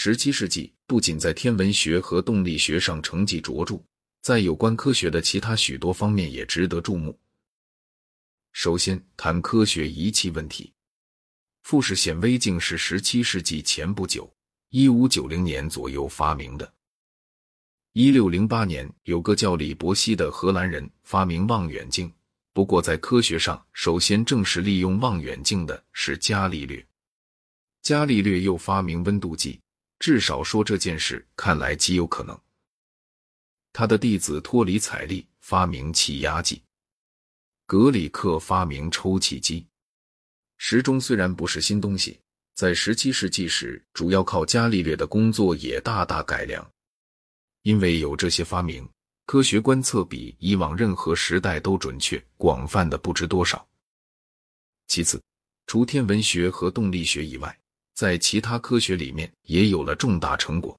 十七世纪不仅在天文学和动力学上成绩卓著，在有关科学的其他许多方面也值得注目。首先谈科学仪器问题。复式显微镜是十七世纪前不久，一五九零年左右发明的。一六零八年，有个叫李伯希的荷兰人发明望远镜。不过，在科学上，首先正式利用望远镜的是伽利略。伽利略又发明温度计，至少说这件事看来极有可能。他的弟子托里采利发明气压计，格里克发明抽气机。时钟虽然不是新东西，在十七世纪时，主要靠伽利略的工作也大大改良。因为有这些发明，科学观测比以往任何时代都准确、广泛的不知多少。其次，除天文学和动力学以外，在其他科学里面也有了重大成果。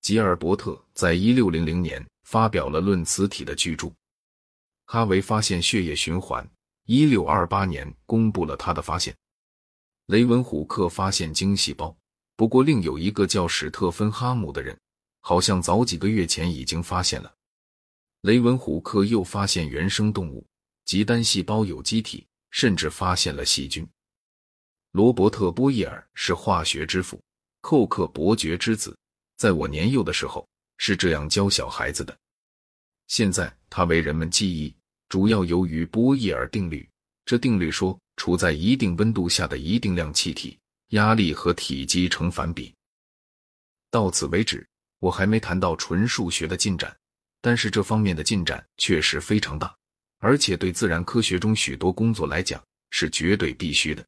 吉尔伯特在一六零零年发表了论磁体的巨著，哈维发现血液循环。一六二八年公布了他的发现，雷文虎克发现精细胞。不过，另有一个叫史特芬哈姆的人，好像早几个月前已经发现了。雷文虎克又发现原生动物及单细胞有机体，甚至发现了细菌。罗伯特波义尔是化学之父，寇克伯爵之子，在我年幼的时候是这样教小孩子的。现在他为人们记忆。主要由于波义尔定律。这定律说，处在一定温度下的一定量气体，压力和体积成反比。到此为止，我还没谈到纯数学的进展，但是这方面的进展确实非常大，而且对自然科学中许多工作来讲是绝对必须的。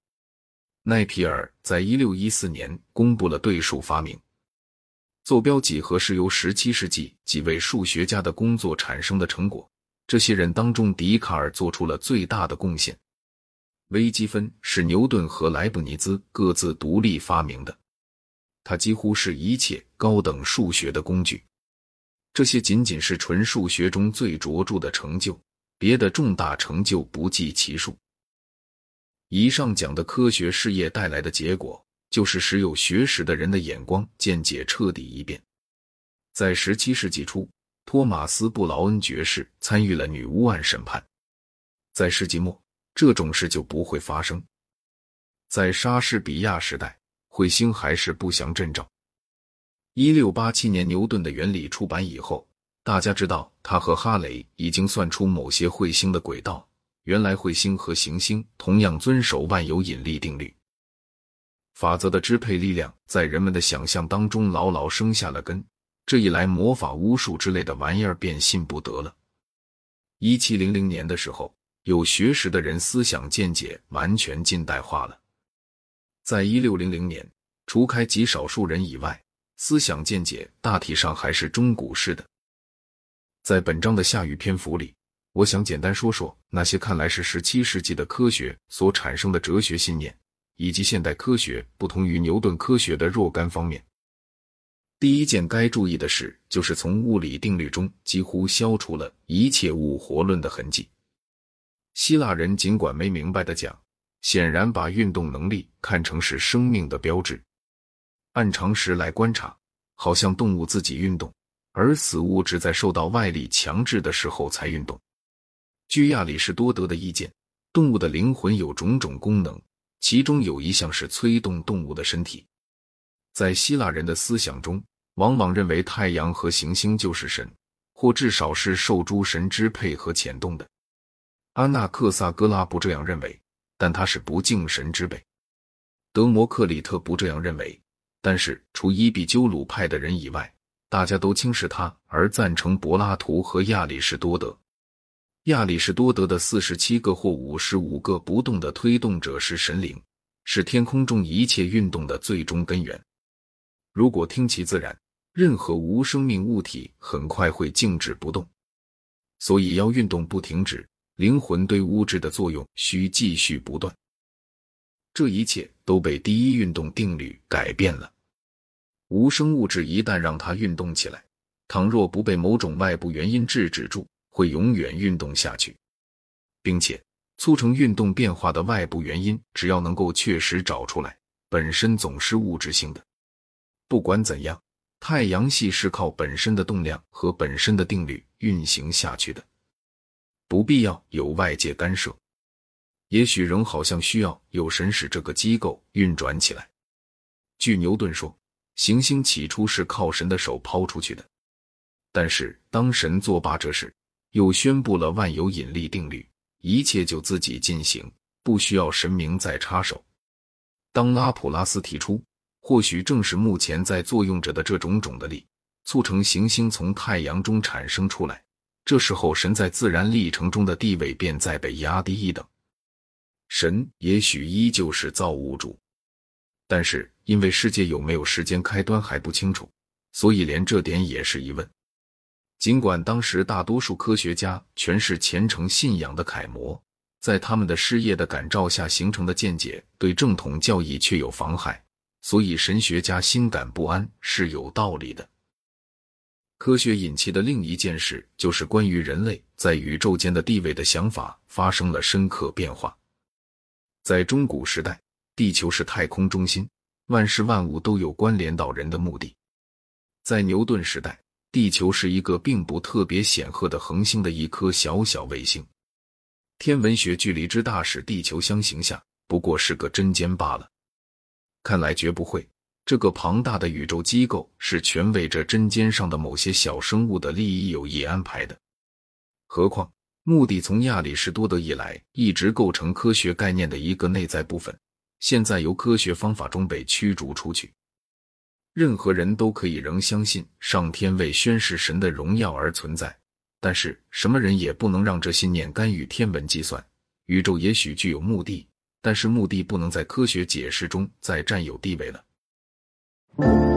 奈皮尔在一六一四年公布了对数发明，坐标几何是由十七世纪几位数学家的工作产生的成果。这些人当中，笛卡尔做出了最大的贡献。微积分是牛顿和莱布尼兹各自独立发明的，它几乎是一切高等数学的工具。这些仅仅是纯数学中最卓著的成就，别的重大成就不计其数。以上讲的科学事业带来的结果，就是使有学识的人的眼光见解彻底一变。在十七世纪初。托马斯·布劳恩爵士参与了女巫案审判。在世纪末，这种事就不会发生。在莎士比亚时代，彗星还是不祥阵兆。一六八七年，牛顿的原理出版以后，大家知道他和哈雷已经算出某些彗星的轨道。原来，彗星和行星同样遵守万有引力定律法则的支配力量，在人们的想象当中牢牢生下了根。这一来，魔法巫术之类的玩意儿便信不得了。一七零零年的时候，有学识的人思想见解完全近代化了。在一六零零年，除开极少数人以外，思想见解大体上还是中古式的。在本章的下语篇幅里，我想简单说说那些看来是十七世纪的科学所产生的哲学信念，以及现代科学不同于牛顿科学的若干方面。第一件该注意的事，就是从物理定律中几乎消除了一切物活论的痕迹。希腊人尽管没明白的讲，显然把运动能力看成是生命的标志。按常识来观察，好像动物自己运动，而死物只在受到外力强制的时候才运动。据亚里士多德的意见，动物的灵魂有种种功能，其中有一项是催动动物的身体。在希腊人的思想中，往往认为太阳和行星就是神，或至少是受诸神支配和牵动的。阿纳克萨格拉不这样认为，但他是不敬神之辈。德摩克里特不这样认为，但是除伊壁鸠鲁派的人以外，大家都轻视他，而赞成柏拉图和亚里士多德。亚里士多德的四十七个或五十五个不动的推动者是神灵，是天空中一切运动的最终根源。如果听其自然，任何无生命物体很快会静止不动，所以要运动不停止，灵魂对物质的作用需继续不断。这一切都被第一运动定律改变了。无生物质一旦让它运动起来，倘若不被某种外部原因制止住，会永远运动下去，并且促成运动变化的外部原因，只要能够确实找出来，本身总是物质性的。不管怎样，太阳系是靠本身的动量和本身的定律运行下去的，不必要有外界干涉。也许仍好像需要有神使这个机构运转起来。据牛顿说，行星起初是靠神的手抛出去的，但是当神作罢这事，又宣布了万有引力定律，一切就自己进行，不需要神明再插手。当拉普拉斯提出，或许正是目前在作用着的这种种的力，促成行星从太阳中产生出来，这时候神在自然历程中的地位便再被压低一等。神也许依旧是造物主，但是因为世界有没有时间开端还不清楚，所以连这点也是疑问。尽管当时大多数科学家全是虔诚信仰的楷模，在他们的事业的感召下形成的见解对正统教义却有妨害，所以神学家心感不安是有道理的。科学引起的另一件事，就是关于人类在宇宙间的地位的想法发生了深刻变化。在中古时代，地球是太空中心，万事万物都有关联到人的目的。在牛顿时代，地球是一个并不特别显赫的恒星的一颗小小卫星，天文学距离之大，使地球相形下不过是个针尖罢了。看来绝不会，这个庞大的宇宙机构是全为这针尖上的某些小生物的利益有意安排的。何况。目的从亚里士多德以来一直构成科学概念的一个内在部分，现在由科学方法中被驱逐出去。任何人都可以仍相信上天为宣示神的荣耀而存在，但是什么人也不能让这信念干预天文计算。宇宙也许具有目的，但是目的不能在科学解释中再占有地位了。